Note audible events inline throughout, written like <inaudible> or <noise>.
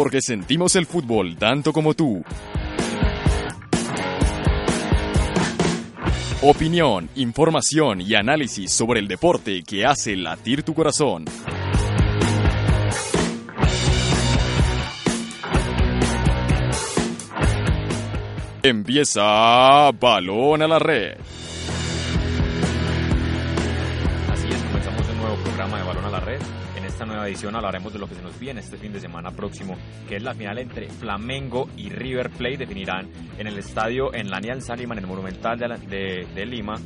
Porque sentimos el fútbol tanto como tú. Opinión, información y análisis sobre el deporte que hace latir tu corazón. Empieza Balón a la Red. Nueva edición hablaremos de lo que se nos viene este fin de semana próximo, que es la final entre Flamengo y River Plate. Definirán en el estadio en la Alianza Lima, en el Monumental de, de- de Lima,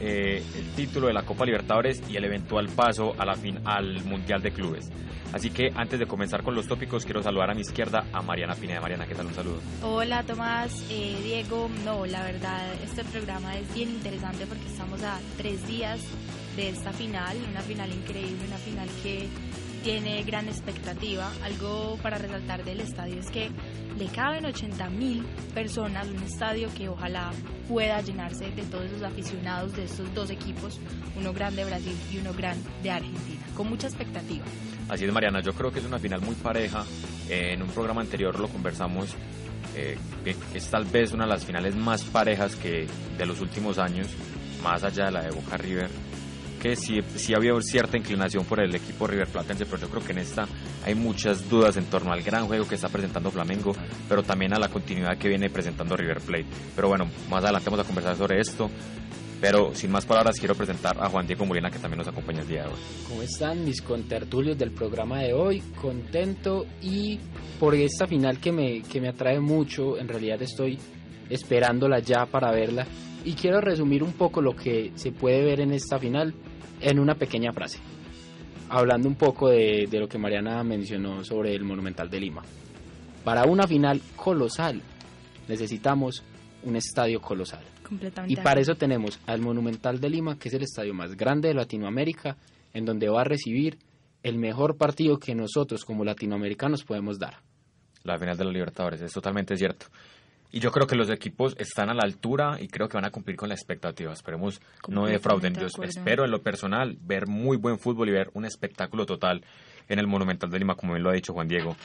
eh, el título de la Copa Libertadores y el eventual paso a la fin, al Mundial de Clubes. Así que antes de comenzar con los tópicos, quiero saludar a mi izquierda a Mariana Pineda. Mariana, ¿qué tal? Un saludo. Hola Tomás, eh, Diego, no, la verdad este programa es bien interesante porque estamos a tres días de esta final, una final increíble, una final que tiene gran expectativa. Algo para resaltar del estadio es que le caben 80 mil personas, un estadio que ojalá pueda llenarse de todos esos aficionados de estos dos equipos, uno grande de Brasil y uno grande de Argentina, con mucha expectativa. Así es, Mariana, yo creo que es una final muy pareja. Eh, en un programa anterior lo conversamos, eh, es tal vez una de las finales más parejas que de los últimos años, más allá de la de Boca River, que sí, sí había cierta inclinación por el equipo River Platense, pero yo creo que en esta hay muchas dudas en torno al gran juego que está presentando Flamengo, pero también a la continuidad que viene presentando River Plate. Pero bueno, más adelante vamos a conversar sobre esto. Pero sin más palabras, quiero presentar a Juan Diego Molina, que también nos acompaña el día de hoy. ¿Cómo están mis contertulios del programa de hoy? Contento y por esta final que me, que me atrae mucho, en realidad estoy esperándola ya para verla y quiero resumir un poco lo que se puede ver en esta final en una pequeña frase, hablando un poco de, de lo que Mariana mencionó sobre el Monumental de Lima. Para una final colosal necesitamos un estadio colosal. Completamente. Y para eso tenemos al Monumental de Lima, que es el estadio más grande de Latinoamérica, en donde va a recibir el mejor partido que nosotros como latinoamericanos podemos dar. la final de los Libertadores, es totalmente cierto. Y yo creo que los equipos están a la altura y creo que van a cumplir con la expectativa. Esperemos no defrauden. Yo espero en lo personal ver muy buen fútbol y ver un espectáculo total en el Monumental de Lima, como bien lo ha dicho Juan Diego.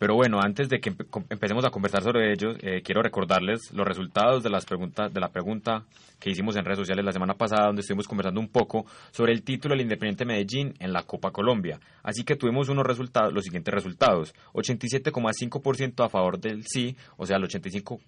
Pero bueno, antes de que empecemos a conversar sobre ello, eh, quiero recordarles los resultados de las preguntas de la pregunta que hicimos en redes sociales la semana pasada, donde estuvimos conversando un poco sobre el título del Independiente Medellín en la Copa Colombia. Así que tuvimos unos resultados, los siguientes resultados: 87,5% a favor del sí, o sea, el 85,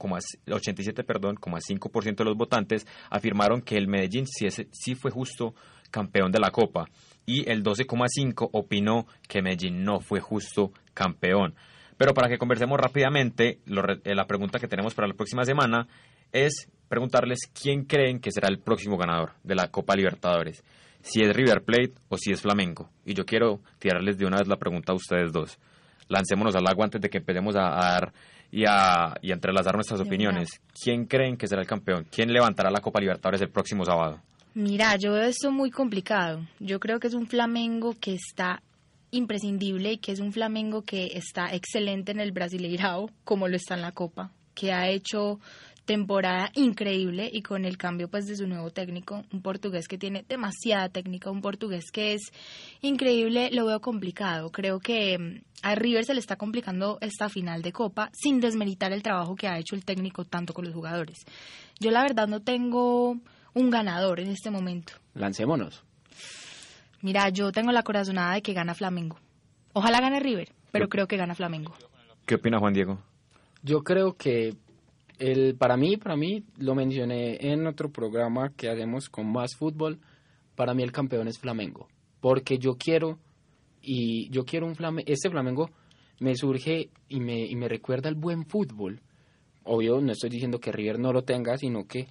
87, perdón, 5% de los votantes afirmaron que el Medellín sí, es- sí fue justo campeón de la Copa y el 12,5 opinó que Medellín no fue justo campeón. Pero para que conversemos rápidamente, lo eh, la pregunta que tenemos para la próxima semana es preguntarles quién creen que será el próximo ganador de la Copa Libertadores. Si es River Plate o si es Flamengo. Y yo quiero tirarles de una vez la pregunta a ustedes dos. Lancémonos al agua antes de que empecemos a, a dar y a, y a entrelazar nuestras opiniones. ¿Quién creen que será el campeón? ¿Quién levantará la Copa Libertadores el próximo sábado? Mira, yo veo esto muy complicado. Yo creo que es un Flamengo que está imprescindible y que es un Flamengo que está excelente en el Brasileirao, como lo está en la Copa, que ha hecho temporada increíble y con el cambio pues de su nuevo técnico, un portugués que tiene demasiada técnica, un portugués que es increíble, lo veo complicado. Creo que mm, a River se le está complicando esta final de Copa sin desmeritar el trabajo que ha hecho el técnico tanto con los jugadores. Yo la verdad no tengo un ganador en este momento. Lancémonos. Mira, yo tengo la corazonada de que gana Flamengo. Ojalá gane River, pero Yo- creo que gana Flamengo. ¿Qué opina Juan Diego? Yo creo que el, para mí, para mí, lo mencioné en otro programa que hacemos con más fútbol, para mí el campeón es Flamengo, porque yo quiero y yo quiero un Flamengo, este Flamengo me surge y me, y me recuerda el buen fútbol. Obvio, no estoy diciendo que River no lo tenga, sino que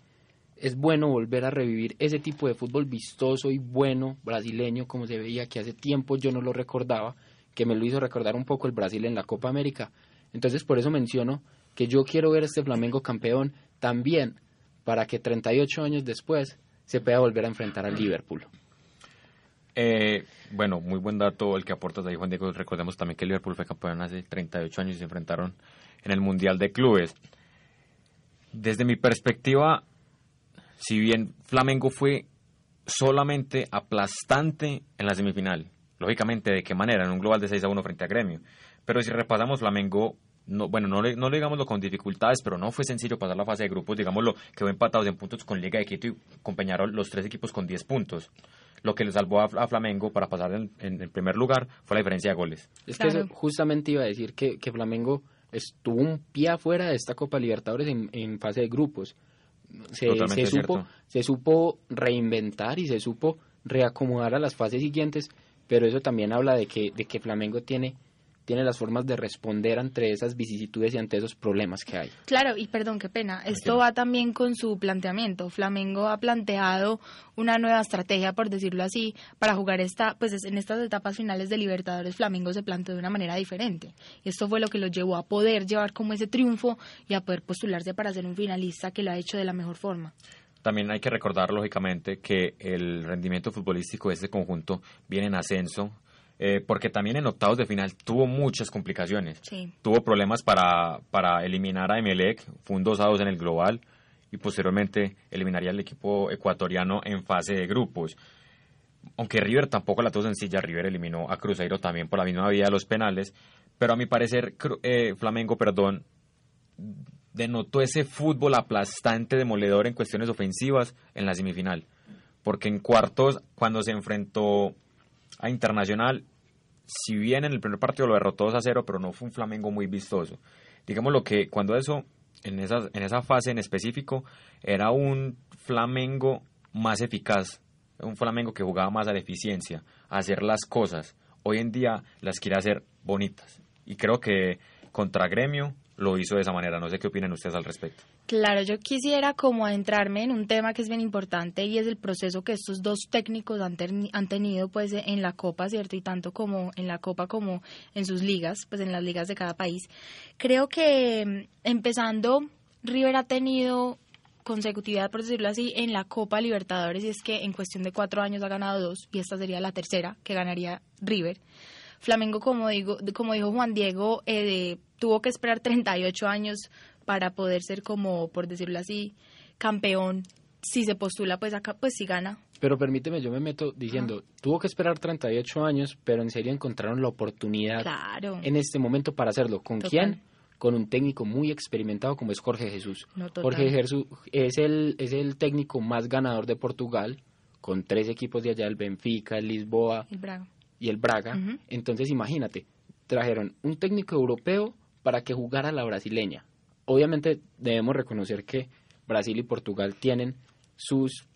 es bueno volver a revivir ese tipo de fútbol vistoso y bueno brasileño como se veía que hace tiempo yo no lo recordaba, que me lo hizo recordar un poco el Brasil en la Copa América. Entonces por eso menciono que yo quiero ver a este Flamengo campeón también para que 38 años después se pueda volver a enfrentar al Liverpool. Eh, bueno, muy buen dato el que aportas ahí, Juan Diego. Recordemos también que el Liverpool fue campeón hace 38 años y se enfrentaron en el Mundial de Clubes. Desde mi perspectiva, si bien Flamengo fue solamente aplastante en la semifinal, lógicamente, ¿de qué manera? En un global de 6 a 1 frente a Gremio. Pero si repasamos, Flamengo no, bueno, no, no lo digámoslo con dificultades, pero no fue sencillo pasar la fase de grupos, digámoslo, quedó empatados en puntos con Liga de Quito y con los tres equipos con 10 puntos. Lo que le salvó a, Flamengo para pasar en, el primer lugar fue la diferencia de goles. Es que eso justamente iba a decir que, que Flamengo estuvo un pie afuera de esta Copa Libertadores en, fase de grupos. Se, se supo, se supo reinventar y se supo reacomodar a las fases siguientes, pero eso también habla de que, de que Flamengo tiene tiene las formas de responder ante esas vicisitudes y ante esos problemas que hay. Claro, y perdón, qué pena, esto va también con su planteamiento. Flamengo ha planteado una nueva estrategia, por decirlo así, para jugar esta, pues en estas etapas finales de Libertadores, Flamengo se planteó de una manera diferente. Y esto fue lo que lo llevó a poder llevar como ese triunfo y a poder postularse para ser un finalista que lo ha hecho de la mejor forma. También hay que recordar, lógicamente, que el rendimiento futbolístico de este conjunto viene en ascenso eh, porque también en octavos de final tuvo muchas complicaciones. Tuvo problemas para, para eliminar a Emelec, fue un 2 a 2 en el global y posteriormente eliminaría al equipo ecuatoriano en fase de grupos. Aunque River tampoco la tuvo sencilla, River eliminó a Cruzeiro también por la misma vía de los penales, pero a mi parecer eh, Flamengo, perdón, denotó ese fútbol aplastante, demoledor en cuestiones ofensivas en la semifinal. Porque en cuartos, cuando se enfrentó a Internacional, si bien en el primer partido lo derrotó 2 a 0, pero no fue un Flamengo muy vistoso. Digamos lo que cuando eso, en esa, en esa fase en específico, era un Flamengo más eficaz, un Flamengo que jugaba más a la eficiencia, hacer las cosas. Hoy en día las quiere hacer bonitas. Y creo que contra Gremio lo hizo de esa manera. No sé qué opinan ustedes al respecto. Claro, yo quisiera como adentrarme en un tema que es bien importante y es el proceso que estos dos técnicos han, han tenido pues en la Copa, ¿cierto? Y tanto como en la Copa como en sus ligas, pues en las ligas de cada país. Creo que empezando, River ha tenido consecutividad, por decirlo así, en la Copa Libertadores y es que en cuestión de cuatro años ha ganado dos y esta sería la tercera que ganaría River. Flamengo, como digo, como dijo Juan Diego, eh, tuvo que esperar 38 años para poder ser como, por decirlo así, campeón. Si se postula, pues acá, pues si gana. Pero permíteme, yo me meto diciendo, tuvo que esperar 38 años, pero en serio encontraron la oportunidad en este momento para hacerlo. ¿Con quién? Con un técnico muy experimentado como es Jorge Jesús. Jorge Jesús es el, es el técnico más ganador de Portugal, con tres equipos de allá, el Benfica, el Lisboa. El y el Braga. Entonces imagínate, trajeron un técnico europeo para que jugara la brasileña. Obviamente debemos reconocer que Brasil y Portugal tienen sus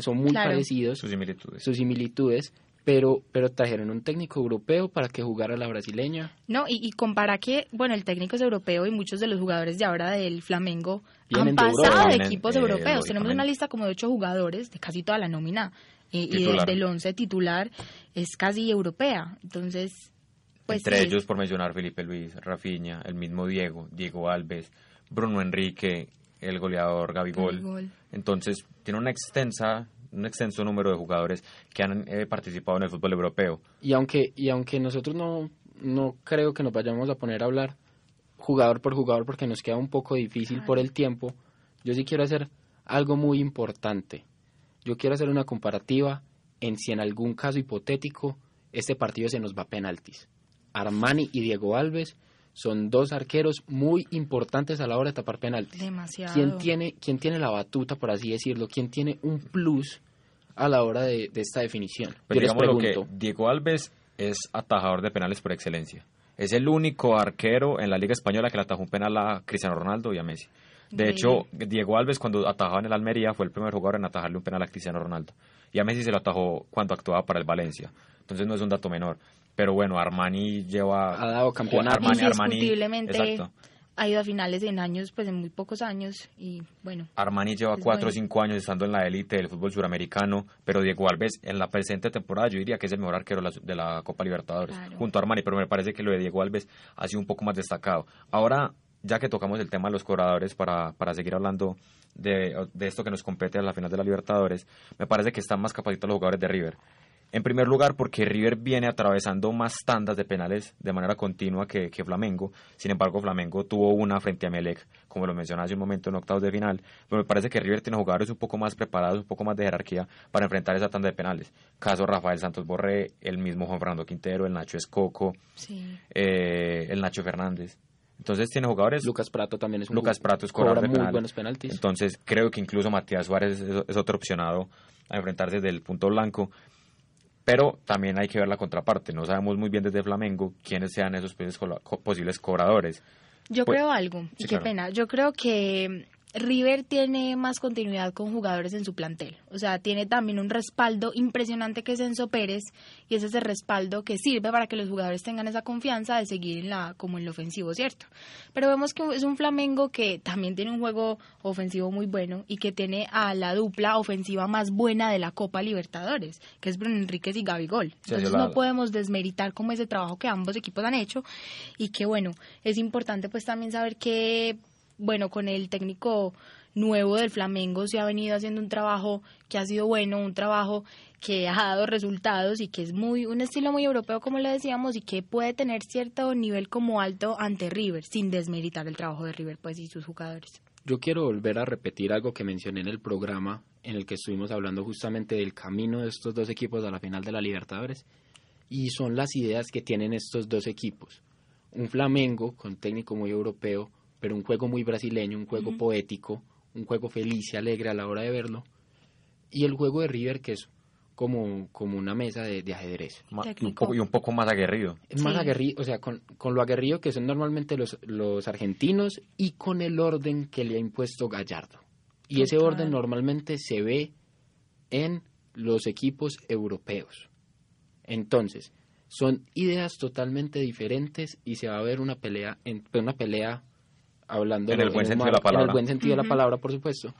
son muy parecidos, sus similitudes. sus similitudes, pero pero trajeron un técnico europeo para que jugara la brasileña. No, y, compara que, bueno, el técnico es europeo y muchos de los jugadores de ahora del Flamengo han pasado de, equipos eh, europeos. Tenemos una lista como de ocho jugadores de casi toda la nómina y, desde el once titular es casi europea. Entonces, pues Entre ellos, por mencionar Felipe Luis, Rafinha, el mismo Diego, Diego Alves, Bruno Enrique, el goleador Gabigol. Entonces, tiene una extensa un extenso número de jugadores que han eh, participado en el fútbol europeo. Y aunque y aunque nosotros no no creo que nos vayamos a poner a hablar jugador por jugador porque nos queda un poco difícil por el tiempo, yo sí quiero hacer algo muy importante. Yo quiero hacer una comparativa en si en algún caso hipotético este partido se nos va a penaltis. Armani y Diego Alves son dos arqueros muy importantes a la hora de tapar penaltis. Demasiado. ¿Quién tiene, quién tiene la batuta, por así decirlo? ¿Quién tiene un plus a la hora de, esta definición? Pero digamos lo que Diego Alves es atajador de penales por excelencia. Es el único arquero en la Liga Española que le atajó un penal a Cristiano Ronaldo y a Messi. De hecho, Diego Alves cuando atajaba en el Almería fue el primer jugador en atajarle un penal a Cristiano Ronaldo. Y a Messi se lo atajó cuando actuaba para el Valencia. Entonces no es un dato menor. Pero bueno, Armani lleva... Ha dado campeonato. Armani, Armani, Indiscutiblemente exacto. ha ido a finales en años, pues en muy pocos años y bueno. Armani lleva cuatro o cinco años estando en la élite del fútbol suramericano, pero Diego Alves en la presente temporada yo diría que es el mejor arquero de la, de la Copa Libertadores, Claro. junto a Armani, pero me parece que lo de Diego Alves ha sido un poco más destacado. Ahora, ya que tocamos el tema de los cobradores, para, para seguir hablando de, de esto que nos compete a la final de la Libertadores, me parece que están más capacitados los jugadores de River. En primer lugar, porque River viene atravesando más tandas de penales de manera continua que, que Flamengo. Sin embargo, Flamengo tuvo una frente a Melec, como lo mencioné hace un momento en octavos de final. Pero me parece que River tiene jugadores un poco más preparados, un poco más de jerarquía para enfrentar esa tanda de penales. Caso Rafael Santos Borré, el mismo Juan Fernando Quintero, el Nacho Escoco, Sí. eh, el Nacho Fernández. Entonces tiene jugadores Lucas Prato también es un Lucas Prato es cobra cobrador de muy penal. buenos penaltis. Entonces creo que incluso Matías Suárez es, es otro opcionado a enfrentarse desde el punto blanco. Pero también hay que ver la contraparte. No sabemos muy bien desde Flamengo quiénes sean esos posibles cola- co- posibles cobradores. Yo Pues- creo algo, y qué claro. pena. Yo creo que River tiene más continuidad con jugadores en su plantel. O sea, tiene también un respaldo impresionante que es Enzo Pérez, y ese es el respaldo que sirve para que los jugadores tengan esa confianza de seguir en la, como en lo ofensivo, ¿cierto? Pero vemos que es un Flamengo que también tiene un juego ofensivo muy bueno y que tiene a la dupla ofensiva más buena de la Copa Libertadores, que es Bruno Enríquez y Gabigol. Sí, Entonces la- no podemos desmeritar como ese trabajo que ambos equipos han hecho y que bueno, es importante pues también saber que bueno, con el técnico nuevo del Flamengo se ha venido haciendo un trabajo que ha sido bueno, un trabajo que ha dado resultados y que es muy un estilo muy europeo como le decíamos y que puede tener cierto nivel como alto ante River sin desmeritar el trabajo de River pues y sus jugadores. Yo quiero volver a repetir algo que mencioné en el programa en el que estuvimos hablando justamente del camino de estos dos equipos a la final de la Libertadores y son las ideas que tienen estos dos equipos. Un Flamengo con técnico muy europeo, pero un juego muy brasileño, un juego poético, un juego feliz y alegre a la hora de verlo, y el juego de River que es como, como una mesa de, de ajedrez. Y, un poco, y un poco más aguerrido. Es más Sí. aguerrido, o sea, con, con lo aguerrido que son normalmente los, los argentinos y con el orden que le ha impuesto Gallardo. Y ese orden normalmente se ve en los equipos europeos. Entonces, son ideas totalmente diferentes y se va a ver una pelea, una pelea hablando En el buen sentido de la En palabra. el buen sentido de la palabra, por supuesto.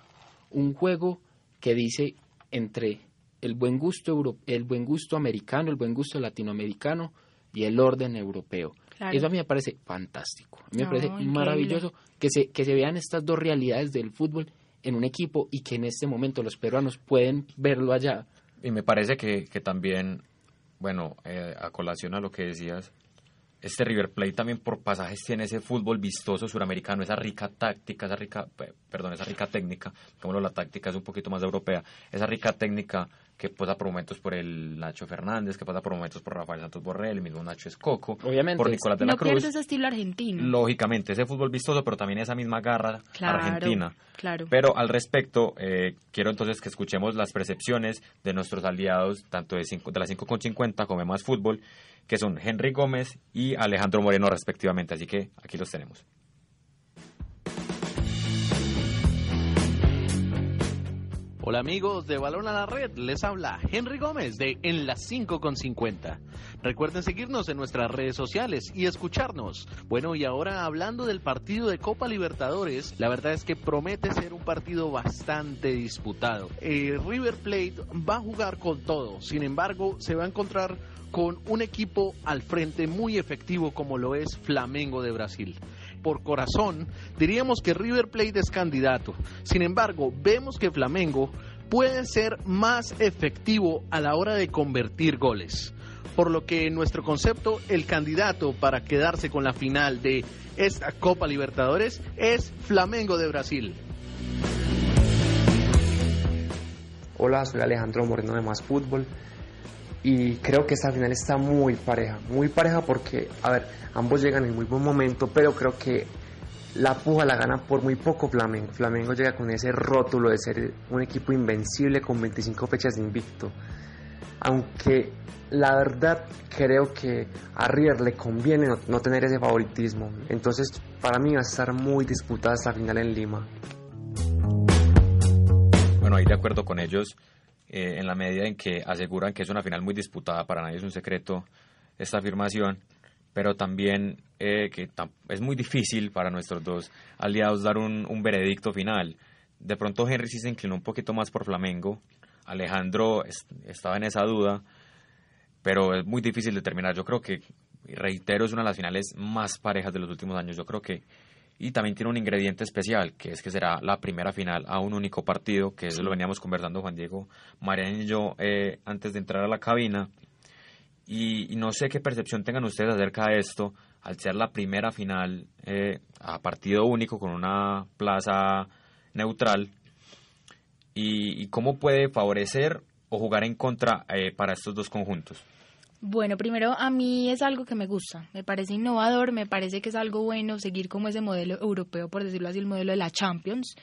Un juego que dice entre el buen gusto euro- el buen gusto americano, el buen gusto latinoamericano y el orden europeo. Claro. Eso a mí me parece fantástico. A mí me No, parece increíble. maravilloso que se, que se vean estas dos realidades del fútbol en un equipo y que en este momento los peruanos pueden verlo allá. Y me parece que, que también, bueno, eh, a colación a lo que decías, este River Plate también por pasajes tiene ese fútbol vistoso suramericano, esa rica táctica, esa rica, pe- perdón, esa rica técnica, como la táctica es un poquito más europea, esa rica técnica que pasa por momentos por el Nacho Fernández, que pasa por momentos por Rafael Santos Borrell, el mismo Nacho Escoco, Obviamente. por Nicolás de la No Cruz. ese estilo argentino. Lógicamente, ese fútbol vistoso, pero también esa misma garra Claro, argentina. claro. Pero al respecto, eh, quiero entonces que escuchemos las percepciones de nuestros aliados, tanto de, cinco, de las 5.50 como de Más Fútbol, que son Henry Gómez y Alejandro Moreno respectivamente. Así que aquí los tenemos. Hola amigos de Balón a la Red, les habla Henry Gómez de En las 5 con 50. Recuerden seguirnos en nuestras redes sociales y escucharnos. Bueno, y ahora hablando del partido de Copa Libertadores, la verdad es que promete ser un partido bastante disputado. Eh, River Plate va a jugar con todo, sin embargo, se va a encontrar con un equipo al frente muy efectivo como lo es Flamengo de Brasil por corazón, diríamos que River Plate es candidato. Sin embargo, vemos que Flamengo puede ser más efectivo a la hora de convertir goles. Por lo que en nuestro concepto, el candidato para quedarse con la final de esta Copa Libertadores es Flamengo de Brasil. Hola, soy Alejandro Moreno de Más Fútbol y creo que esta final está muy pareja, muy pareja porque, a ver, ambos llegan en muy buen momento, pero creo que la puja la gana por muy poco Flamengo. Flamengo llega con ese rótulo de ser un equipo invencible con 25 fechas de invicto. Aunque la verdad creo que a River le conviene no, tener ese favoritismo. Entonces para mí va a estar muy disputada esta final en Lima. Bueno, ahí de acuerdo con ellos, eh, en la medida en que aseguran que es una final muy disputada, para nadie es un secreto. esta afirmación, pero también eh, que es muy difícil para nuestros dos aliados dar un, veredicto final. De pronto Henry sí se inclinó un poquito más por Flamengo, Alejandro estaba en esa duda, pero es muy difícil determinar. Yo creo que, reitero, es una de las finales más parejas de los últimos años. Yo creo que y también tiene un ingrediente especial, que es que será la primera final a un único partido, que eso lo veníamos conversando Juan Diego, Mariana y yo eh, antes de entrar a la cabina. Y, no sé qué percepción tengan ustedes acerca de esto, al ser la primera final eh, a partido único con una plaza neutral, y, cómo puede favorecer o jugar en contra eh, para estos dos conjuntos. Bueno, primero a mí es algo que me gusta, me parece innovador, me parece que es algo bueno seguir como ese modelo europeo, por decirlo así, el modelo de la Champions.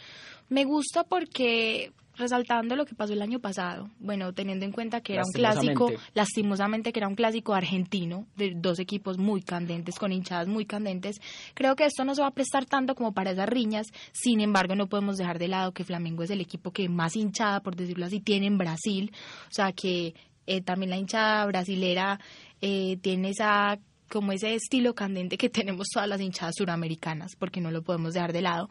Me gusta porque resaltando lo que pasó el año pasado, bueno, teniendo en cuenta que era un clásico, lastimosamente. que era un clásico argentino, de dos equipos muy candentes, con hinchadas muy candentes, creo que esto no se va a prestar tanto como para esas riñas, sin embargo no podemos dejar de lado que Flamengo es el equipo que más hinchada, por decirlo así, tiene en Brasil, o sea que eh, también la hinchada brasilera eh, tiene esa como ese estilo candente que <laughs> tenemos todas las hinchadas suramericanas, porque no lo podemos dejar de lado.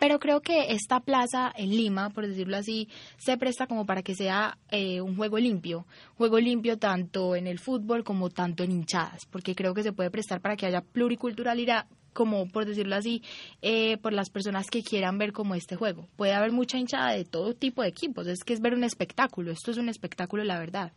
Pero creo que esta plaza en Lima, por decirlo así, se presta como para que sea eh, un juego limpio, juego limpio tanto en el fútbol como tanto en hinchadas, porque creo que se puede prestar para que haya pluriculturalidad como por decirlo así, por las personas que quieran ver como este juego. Puede haber mucha hinchada de todo tipo de equipos, es que es ver un espectáculo, esto es un espectáculo, la verdad.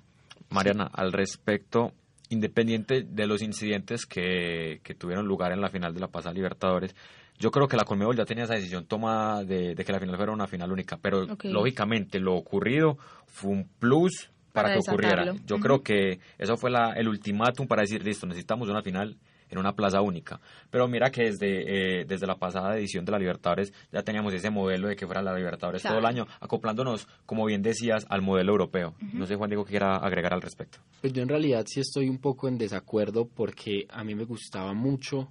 Mariana, al respecto, independiente de los incidentes que, tuvieron lugar en la final de la pasada Libertadores, yo creo que la Conmebol ya tenía esa decisión tomada de, que la final fuera una final única, pero lógicamente lo ocurrido fue un plus para, que ocurriera. Yo creo que eso fue la, el ultimátum para decir, listo, necesitamos una final en una plaza única. Pero mira que desde, eh, desde la pasada edición de la Libertadores ya teníamos ese modelo de que fuera la Libertadores todo el año, acoplándonos, como bien decías, al modelo europeo. No sé, Juan Diego, quiera agregar al respecto. Pues yo en realidad sí estoy un poco en desacuerdo porque a mí me gustaba mucho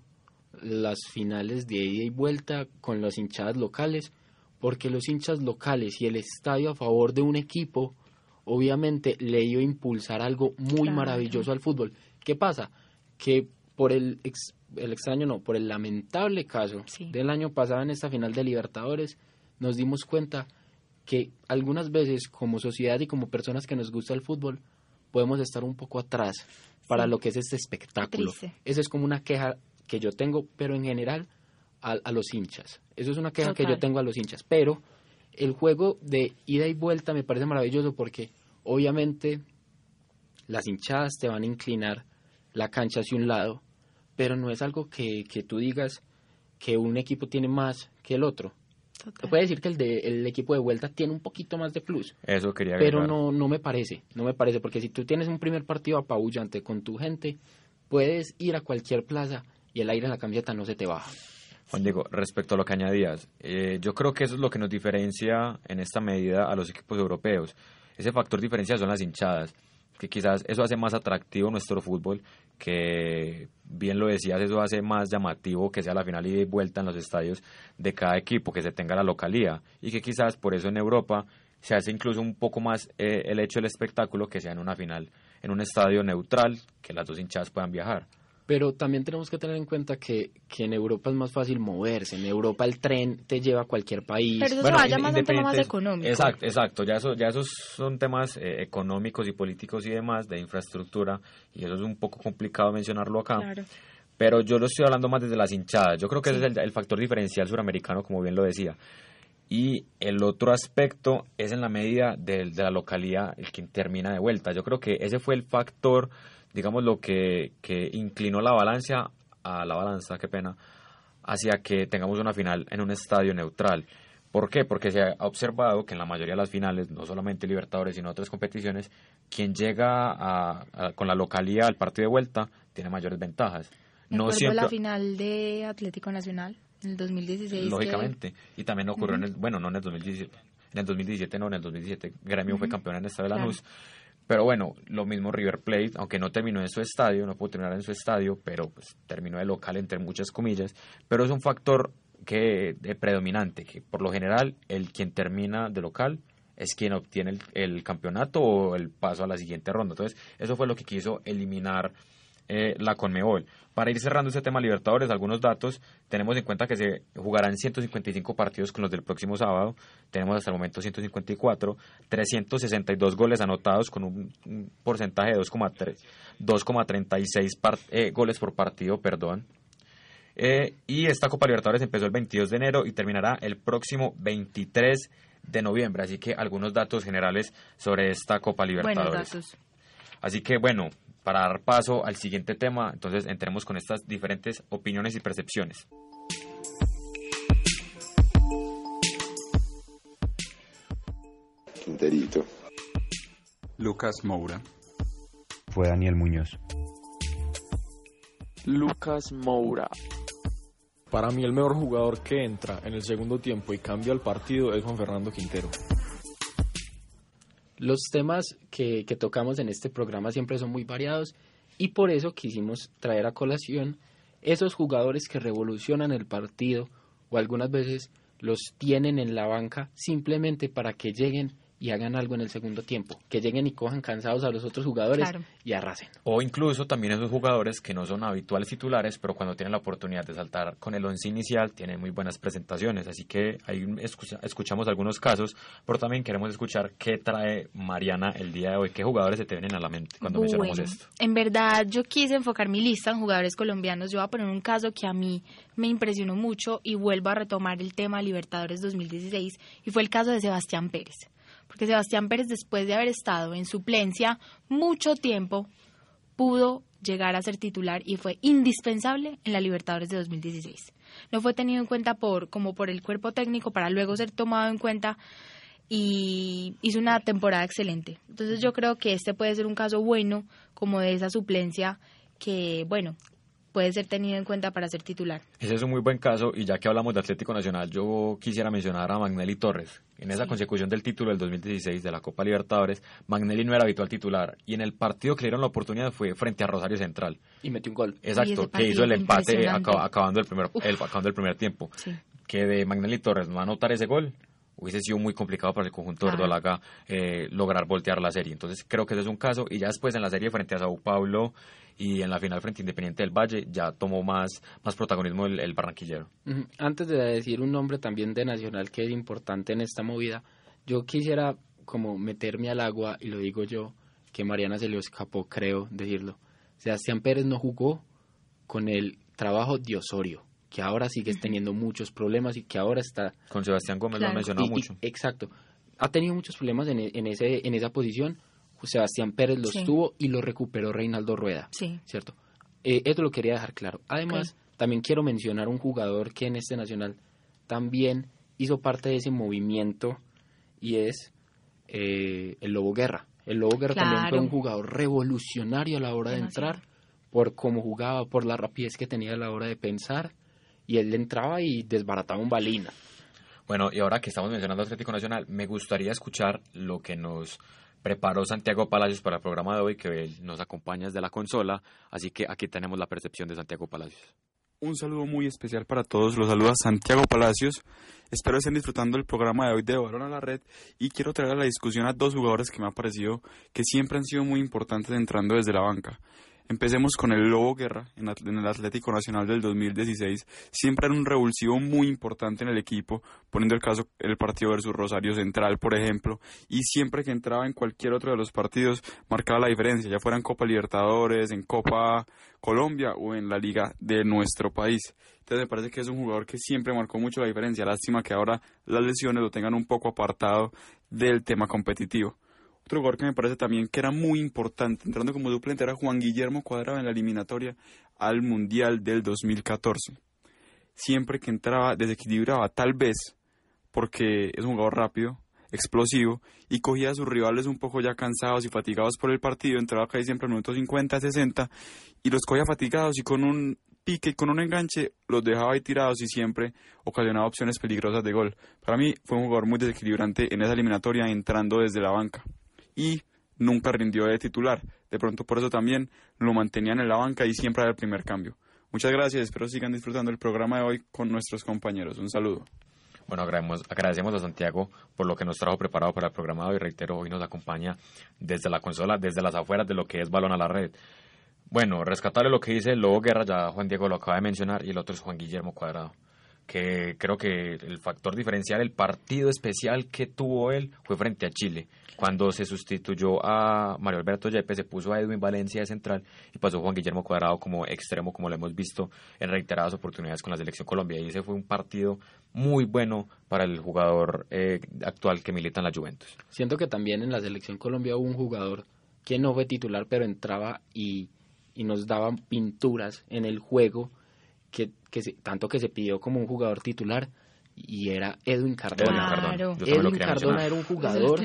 las finales de ida y vuelta con las hinchadas locales, porque los hinchas locales y el estadio a favor de un equipo, obviamente le iba a impulsar algo muy maravilloso al fútbol. ¿Qué pasa? Que por el, el extraño, no, por el lamentable caso del año pasado en esta final de Libertadores, nos dimos cuenta que algunas veces como sociedad y como personas que nos gusta el fútbol, podemos estar un poco atrás para lo que es este espectáculo. Eso es como una queja que yo tengo, pero en general a, a los hinchas. Eso es una queja que yo tengo a los hinchas. Pero el juego de ida y vuelta me parece maravilloso porque obviamente las hinchadas te van a inclinar la cancha hacia un lado, pero no es algo que, que tú digas que un equipo tiene más que el otro. Total. puede decir que el, de, el equipo de vuelta tiene un poquito más de plus. Eso quería Pero no, no me parece, no me parece, porque si tú tienes un primer partido apabullante con tu gente, puedes ir a cualquier plaza y el aire en la camiseta no se te baja. Juan Diego, respecto a lo que añadías, eh, yo creo que eso es lo que nos diferencia en esta medida a los equipos europeos. Ese factor diferencial son las hinchadas que quizás eso hace más atractivo nuestro fútbol, que bien lo decías, eso hace más llamativo que sea la final y vuelta en los estadios de cada equipo, que se tenga la localía y que quizás por eso en Europa se hace incluso un poco más eh, el hecho del espectáculo que sea en una final en un estadio neutral, que las dos hinchadas puedan viajar. Pero también tenemos que tener en cuenta que, que en Europa es más fácil moverse. En Europa el tren te lleva a cualquier país. Pero eso se vaya más en temas más económicos. Exacto, exacto. Ya, eso, ya esos son temas eh, económicos y políticos y demás, de infraestructura, y eso es un poco complicado mencionarlo acá. Claro. Pero yo lo estoy hablando más desde las hinchadas. Yo creo que ese es el, factor diferencial suramericano, como bien lo decía. Y el otro aspecto es en la medida de, de la localidad el que termina de vuelta. Yo creo que ese fue el factor digamos, lo que, que inclinó la balanza, a la balanza, qué pena, hacia que tengamos una final en un estadio neutral. ¿Por qué? Porque se ha observado que en la mayoría de las finales, no solamente Libertadores, sino otras competiciones, quien llega a, con la localidad al partido de vuelta tiene mayores ventajas. no siempre la final de Atlético Nacional en el 2016. Lógicamente. Y también ocurrió en el, bueno, no en el 2017, en el 2017 no, en el 2017 Gremio fue campeón en el Estadio de Lanús. Pero bueno, lo mismo River Plate, aunque no terminó en su estadio, no pudo terminar en su estadio, pero pues terminó de local entre muchas comillas, pero es un factor que predominante, que por lo general el quien termina de local es quien obtiene el, campeonato o el paso a la siguiente ronda. Entonces, eso fue lo que quiso eliminar eh, la Conmebol. Para ir cerrando este tema Libertadores, algunos datos, tenemos en cuenta que se jugarán 155 partidos con los del próximo sábado, tenemos hasta el momento 154, 362 goles anotados con un, porcentaje de 2,36 eh, goles por partido, perdón. Eh, y esta Copa Libertadores empezó el 22 de enero y terminará el próximo 23 de noviembre, así que algunos datos generales sobre esta Copa Libertadores. Así que bueno, para dar paso al siguiente tema, entonces entremos con estas diferentes opiniones y percepciones. Quinterito. Lucas Moura. Fue Daniel Muñoz. Lucas Moura. Para mí el mejor jugador que entra en el segundo tiempo y cambia el partido es Juan Fernando Quintero. Los temas que, tocamos en este programa siempre son muy variados y por eso quisimos traer a colación esos jugadores que revolucionan el partido o algunas veces los tienen en la banca simplemente para que lleguen y hagan algo en el segundo tiempo, que lleguen y cojan cansados a los otros jugadores y arrasen. O incluso también esos jugadores que no son habituales titulares, pero cuando tienen la oportunidad de saltar con el once inicial, tienen muy buenas presentaciones. Así que ahí escuchamos algunos casos, pero también queremos escuchar qué trae Mariana el día de hoy, qué jugadores se te vienen a la mente cuando mencionamos esto. En verdad, yo quise enfocar mi lista en jugadores colombianos. Yo voy a poner un caso que a mí me impresionó mucho y vuelvo a retomar el tema Libertadores 2016 y fue el caso de Sebastián Pérez porque Sebastián Pérez, después de haber estado en suplencia mucho tiempo, pudo llegar a ser titular y fue indispensable en la Libertadores de 2016. No fue tenido en cuenta por como por el cuerpo técnico para luego ser tomado en cuenta y hizo una temporada excelente. Entonces yo creo que este puede ser un caso bueno como de esa suplencia que, bueno, puede ser tenido en cuenta para ser titular. Ese es un muy buen caso y ya que hablamos de Atlético Nacional, yo quisiera mencionar a Magnelli Torres. En esa consecución del título del 2016 de la Copa Libertadores, Magnelli no era habitual titular y en el partido que le dieron la oportunidad fue frente a Rosario Central. Y metió un gol. Exacto, que hizo el empate acabando el primer, acabando el primer tiempo. Que de Magnelli Torres no anotar ese gol, hubiese sido muy complicado para el conjunto de Verdolaga eh, lograr voltear la serie. Entonces creo que ese es un caso. Y ya después en la serie frente a Sao Paulo y en la final frente a Independiente del Valle ya tomó más, más protagonismo el, barranquillero. Antes de decir un nombre también de Nacional que es importante en esta movida, yo quisiera como meterme al agua y lo digo yo, que Mariana se le escapó, creo decirlo. Sebastián Pérez no jugó con el trabajo de Osorio, que ahora sigue teniendo muchos problemas y que ahora está... Con Sebastián Gómez lo ha mencionado mucho. exacto. Ha tenido muchos problemas en, en, ese, en esa posición Sebastián Pérez los tuvo y lo recuperó Reinaldo Rueda. Sí. ¿Cierto? Eh, esto lo quería dejar claro. Además, también quiero mencionar un jugador que en este Nacional también hizo parte de ese movimiento y es eh, el Lobo Guerra. El Lobo Guerra también fue un jugador revolucionario a la hora de entrar, por cómo jugaba, por la rapidez que tenía a la hora de pensar, y él entraba y desbarataba un balina. Bueno, y ahora que estamos mencionando Atlético Nacional, me gustaría escuchar lo que nos preparó Santiago Palacios para el programa de hoy, que nos acompaña desde la consola, así que aquí tenemos la percepción de Santiago Palacios. Un saludo muy especial para todos, los saluda Santiago Palacios, espero estén disfrutando el programa de hoy de Balón a la Red y quiero traer a la discusión a dos jugadores que me ha parecido que siempre han sido muy importantes entrando desde la banca. Empecemos con el Lobo Guerra en, el Atlético Nacional del 2016. Siempre era un revulsivo muy importante en el equipo, poniendo el caso el partido versus Rosario Central, por ejemplo, y siempre que entraba en cualquier otro de los partidos marcaba la diferencia, ya fuera en Copa Libertadores, en Copa Colombia o en la liga de nuestro país. Entonces me parece que es un jugador que siempre marcó mucho la diferencia. Lástima que ahora las lesiones lo tengan un poco apartado del tema competitivo. Otro jugador que me parece también que era muy importante, entrando como suplente, era Juan Guillermo Cuadrado en la eliminatoria al Mundial del 2014. Siempre que entraba, desequilibraba, tal vez porque es un jugador rápido, explosivo, y cogía a sus rivales un poco ya cansados y fatigados por el partido, entraba casi siempre al minuto 50, 60, y los cogía fatigados y con un pique y con un enganche los dejaba ahí tirados y siempre ocasionaba opciones peligrosas de gol. Para mí fue un jugador muy desequilibrante en esa eliminatoria entrando desde la banca y nunca rindió de titular. De pronto por eso también lo mantenían en la banca y siempre era el primer cambio. Muchas gracias, espero sigan disfrutando el programa de hoy con nuestros compañeros. Un saludo. Bueno, agradecemos, agradecemos a Santiago por lo que nos trajo preparado para el programa hoy. Reitero, hoy nos acompaña desde la consola, desde las afueras de lo que es Balón a la Red. Bueno, rescatarle lo que dice Lobo Guerra, ya Juan Diego lo acaba de mencionar, y el otro es Juan Guillermo Cuadrado. Que creo que el factor diferencial, el partido especial que tuvo él fue frente a Chile. Cuando se sustituyó a Mario Alberto Yepes, se puso a Edwin Valencia de central y pasó Juan Guillermo Cuadrado como extremo, como lo hemos visto en reiteradas oportunidades con la selección Colombia. Y ese fue un partido muy bueno para el jugador eh, actual que milita en la Juventus. Siento que también en la selección Colombia hubo un jugador que no fue titular, pero entraba y, nos daba pinturas en el juego, que, que se- tanto que se pidió como un jugador titular, y era Edwin Cardona. Edwin Cardona. Edwin era un jugador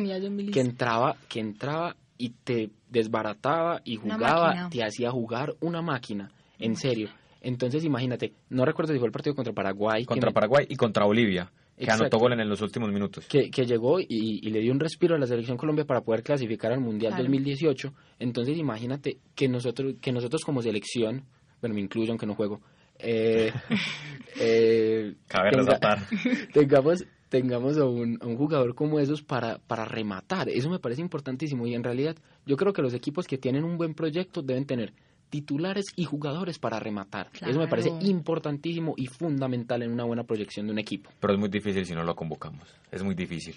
que entraba, que entraba y te desbarataba y jugaba, te hacía jugar una máquina, en serio. Entonces imagínate, no recuerdo si fue el partido contra Paraguay, que Contra me- Paraguay y contra Bolivia, que Exacto. anotó gol en los últimos minutos. que, que llegó y, y le dio un respiro a la selección Colombia para poder clasificar al Mundial Claro. 2018. Entonces imagínate que nosotros, que nosotros como selección, bueno, me incluyo aunque no juego, eh, <laughs> eh, Cabe tenga- resaltar. <laughs> tengamos tengamos a un, a un jugador como esos para, para rematar. Eso me parece importantísimo y en realidad yo creo que los equipos que tienen un buen proyecto deben tener titulares y jugadores para rematar. Eso me parece importantísimo y fundamental en una buena proyección de un equipo. Pero es muy difícil si no lo convocamos. Es muy difícil.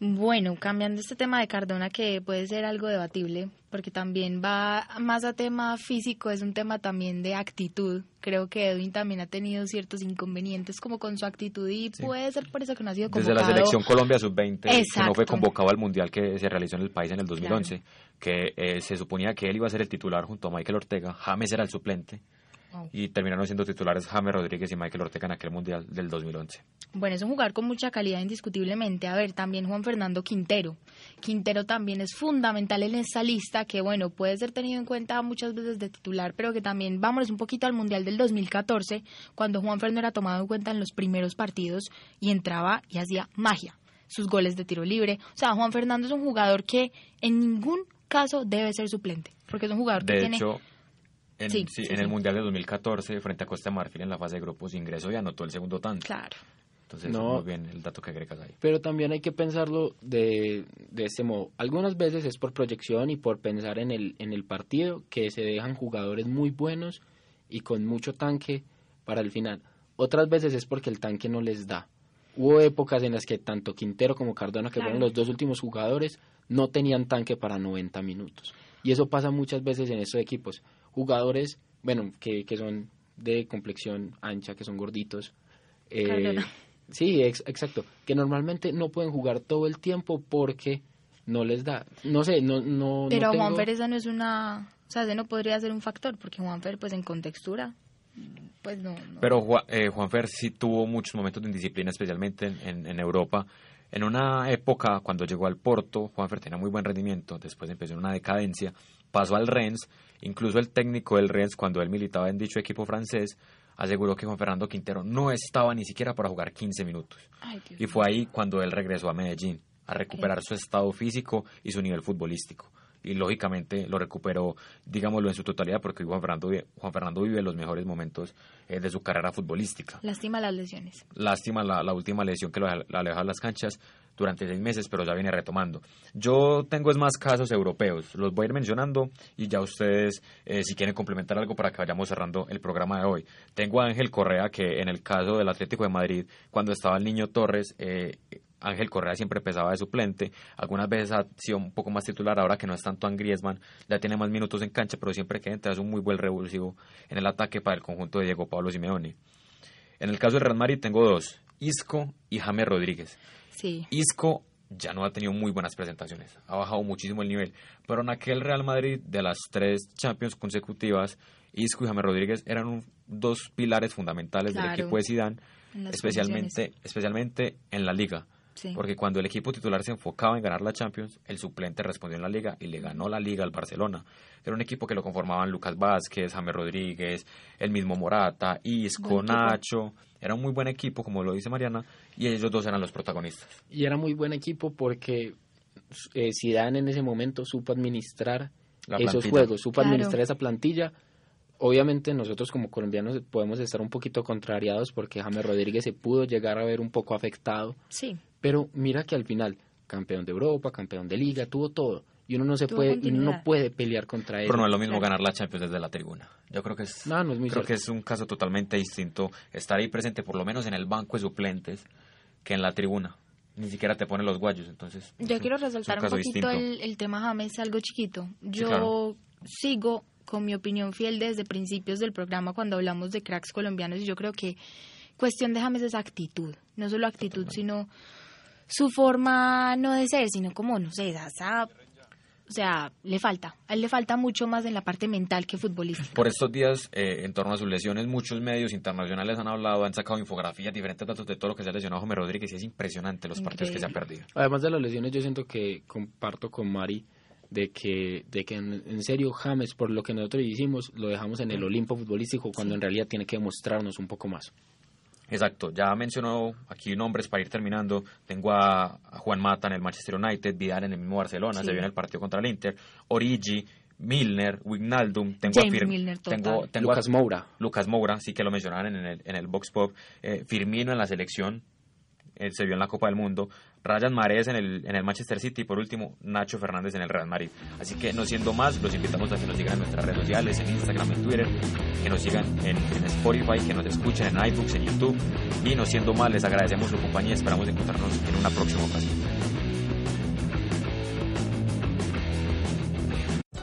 Bueno, cambiando este tema de Cardona que puede ser algo debatible, porque también va más a tema físico, es un tema también de actitud. Creo que Edwin también ha tenido ciertos inconvenientes como con su actitud y puede ser por eso que no ha sido Desde convocado. la selección Colombia sub-20, que no fue convocado al Mundial que se realizó en el país en el 2011, que eh, se suponía que él iba a ser el titular junto a Michael Ortega, James era el suplente, Wow. y terminaron siendo titulares James Rodríguez y Michael Ortega en aquel Mundial del 2011. Bueno, es un jugador con mucha calidad indiscutiblemente. A ver, también Juan Fernando Quintero. Quintero también es fundamental en esa lista que, bueno, puede ser tenido en cuenta muchas veces de titular, pero que también, vámonos un poquito al Mundial del 2014, cuando Juan Fernando era tomado en cuenta en los primeros partidos y entraba y hacía magia. Sus goles de tiro libre. O sea, Juan Fernando es un jugador que en ningún caso debe ser suplente, porque es un jugador que De tiene... hecho, en, Sí, sí, sí, en sí. el Mundial de 2014, frente a Costa de Marfil en la fase de grupos, ingresó y anotó el segundo tanto. Claro. Entonces, No. muy bien el dato que agregas ahí. Pero también hay que pensarlo de, de este modo. Algunas veces es por proyección y por pensar en el, en el partido que se dejan jugadores muy buenos y con mucho tanque para el final. Otras veces es porque el tanque no les da. Hubo épocas en las que tanto Quintero como Cardona, que Claro. fueron los dos últimos jugadores, no tenían tanque para 90 minutos. Y eso pasa muchas veces en estos equipos. Jugadores, bueno, que, que son de complexión ancha, que son gorditos. eh. Sí, ex- exacto. Que normalmente no pueden jugar todo el tiempo porque no les da. No sé, no, no. Pero no tengo- Juanfer esa no es una... O sea, ese no podría ser un factor, porque Juanfer, pues en contextura, pues no... no. Pero Juan, eh, Juanfer sí tuvo muchos momentos de indisciplina, especialmente en, en- en Europa. En una época, cuando llegó al Porto, Juanfer tenía muy buen rendimiento, después empezó una decadencia, pasó al Rennes, incluso el técnico del Rennes, cuando él militaba en dicho equipo francés, aseguró que Juan Fernando Quintero no estaba ni siquiera para jugar 15 minutos. Ay, Y fue ahí cuando él regresó a Medellín, a recuperar su estado físico y su nivel futbolístico. Y lógicamente lo recuperó, digámoslo, en su totalidad, porque Juan Fernando, vive- Juan Fernando vive los mejores momentos eh, de su carrera futbolística. Lástima las lesiones. Lástima la, la última lesión que lo aleja de las canchas durante seis meses, pero ya viene retomando. Yo tengo es más casos europeos, los voy a ir mencionando y ya ustedes, eh, si quieren complementar algo para que vayamos cerrando el programa de hoy. Tengo a Ángel Correa, que en el caso del Atlético de Madrid, cuando estaba el niño Torres, eh, Ángel Correa siempre pesaba de suplente, algunas veces ha sido un poco más titular, ahora que no es tanto en Griezmann, ya tiene más minutos en cancha, pero siempre que entra es un muy buen revulsivo en el ataque para el conjunto de Diego Pablo Simeone. En el caso del Real Madrid tengo dos, Isco y James Rodríguez. Sí. Isco ya no ha tenido muy buenas presentaciones, ha bajado muchísimo el nivel, pero en aquel Real Madrid de las tres Champions consecutivas, Isco y James Rodríguez eran un- dos pilares fundamentales del equipo de Zidane, En especialmente, especialmente en la liga. Sí. Porque cuando el equipo titular se enfocaba en ganar la Champions, el suplente respondió en la liga y le ganó la liga al Barcelona. Era un equipo que lo conformaban Lucas Vázquez, James Rodríguez, el mismo Morata, Isco, Buen equipo. Nacho. Era un muy buen equipo, como lo dice Mariana, y ellos dos eran los protagonistas. Y era muy buen equipo porque eh, Zidane en ese momento supo administrar La esos plantilla. juegos, supo Claro. administrar esa plantilla. Obviamente nosotros como colombianos podemos estar un poquito contrariados porque James Rodríguez se pudo llegar a ver un poco afectado, Sí. Pero mira que al final campeón de Europa, campeón de liga, tuvo todo y uno no se puede y no puede pelear contra él. Pero no es lo mismo ganar la Champions desde la tribuna. Yo creo que es, no, no es muy creo que es un caso totalmente distinto estar ahí presente por lo menos en el banco de suplentes que en la tribuna. Ni siquiera te ponen los guayos, entonces. Yo quiero resaltar un, poquito el, el, tema James, algo chiquito. Yo sigo con mi opinión fiel desde principios del programa cuando hablamos de cracks colombianos y yo creo que cuestión de James es actitud, no solo actitud, sino su forma no de ser, sino como, no sé, esa o sea, le falta. A él le falta mucho más en la parte mental que futbolística. Por estos días, eh, en torno a sus lesiones, muchos medios internacionales han hablado, han sacado infografías, diferentes datos de todo lo que se ha lesionado José Rodríguez y es impresionante los partidos que se ha perdido. Además de las lesiones, yo siento que comparto con Mari de que, de que en, serio James, por lo que nosotros hicimos, lo dejamos en el Olimpo futbolístico cuando en realidad tiene que demostrarnos un poco más. Exacto, ya mencionó aquí nombres para ir terminando. Tengo a, Juan Mata en el Manchester United, Vidal en el mismo Barcelona, se viene el partido contra el Inter, Origi, Milner, Wignaldum, tengo a tengo, Lucas Moura. Lucas Moura, sí que lo mencionaban en el, en el Box Pop, eh, Firmino en la selección, se vio en la Copa del Mundo, Ryan Mares en el, en el Manchester City y por último Nacho Fernández en el Real Madrid. Así que no siendo más, los invitamos a que nos sigan en nuestras redes sociales, en Instagram, en Twitter, que nos sigan en, Spotify, que nos escuchen en iBooks, en YouTube y no siendo más, les agradecemos su compañía y esperamos encontrarnos en una próxima ocasión.